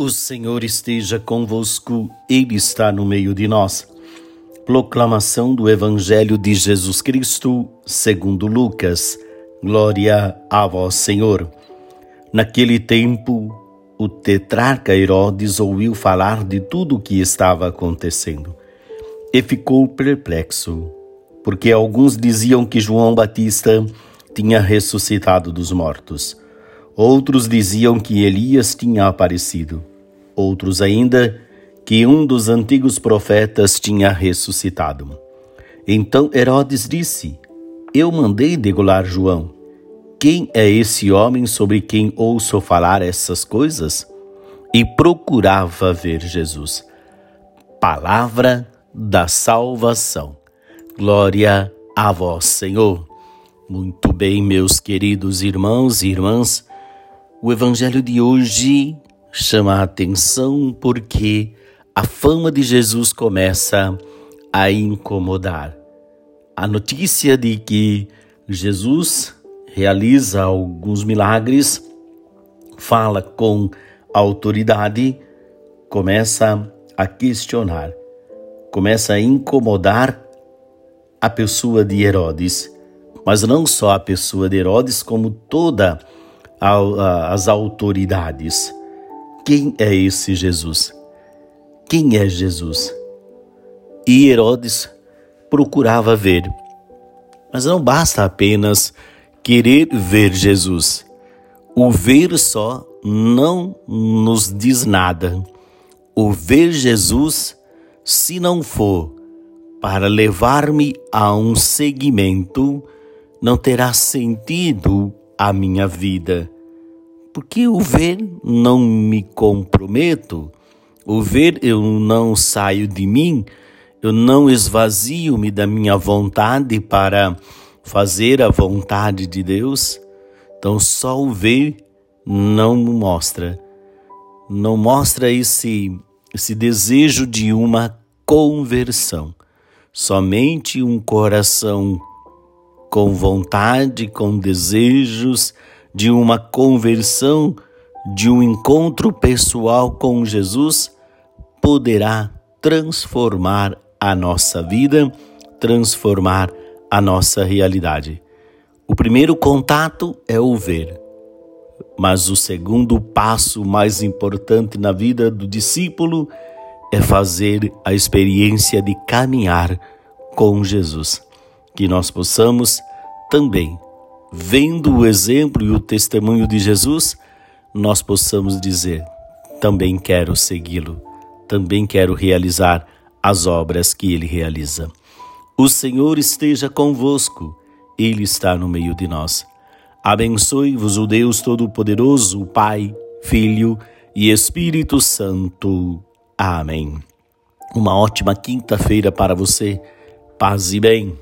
O Senhor esteja convosco, Ele está no meio de nós. Proclamação do Evangelho de Jesus Cristo, segundo Lucas. Glória a vós, Senhor. Naquele tempo, o tetrarca Herodes ouviu falar de tudo o que estava acontecendo e ficou perplexo, porque alguns diziam que João Batista tinha ressuscitado dos mortos. Outros diziam que Elias tinha aparecido outros ainda que um dos antigos profetas tinha ressuscitado. Então Herodes disse: Eu mandei degolar João. Quem é esse homem sobre quem ouço falar essas coisas? E procurava ver Jesus. Palavra da salvação. Glória a vós, Senhor. Muito bem, meus queridos irmãos e irmãs. O evangelho de hoje chama a atenção porque a fama de Jesus começa a incomodar. A notícia de que Jesus realiza alguns milagres, fala com autoridade, começa a questionar, começa a incomodar a pessoa de Herodes, mas não só a pessoa de Herodes, como todas as autoridades. Quem é esse Jesus? Quem é Jesus? E Herodes procurava ver. Mas não basta apenas querer ver Jesus. O ver só não nos diz nada. O ver Jesus, se não for para levar-me a um segmento, não terá sentido a minha vida porque o ver não me comprometo, o ver eu não saio de mim, eu não esvazio-me da minha vontade para fazer a vontade de Deus. Então só o ver não mostra, não mostra esse esse desejo de uma conversão. Somente um coração com vontade, com desejos, de uma conversão, de um encontro pessoal com Jesus, poderá transformar a nossa vida, transformar a nossa realidade. O primeiro contato é o ver, mas o segundo passo mais importante na vida do discípulo é fazer a experiência de caminhar com Jesus. Que nós possamos também vendo o exemplo e o testemunho de Jesus, nós possamos dizer: também quero segui-lo, também quero realizar as obras que ele realiza. O Senhor esteja convosco, ele está no meio de nós. Abençoe-vos o Deus Todo-Poderoso, Pai, Filho e Espírito Santo. Amém. Uma ótima quinta-feira para você. Paz e bem.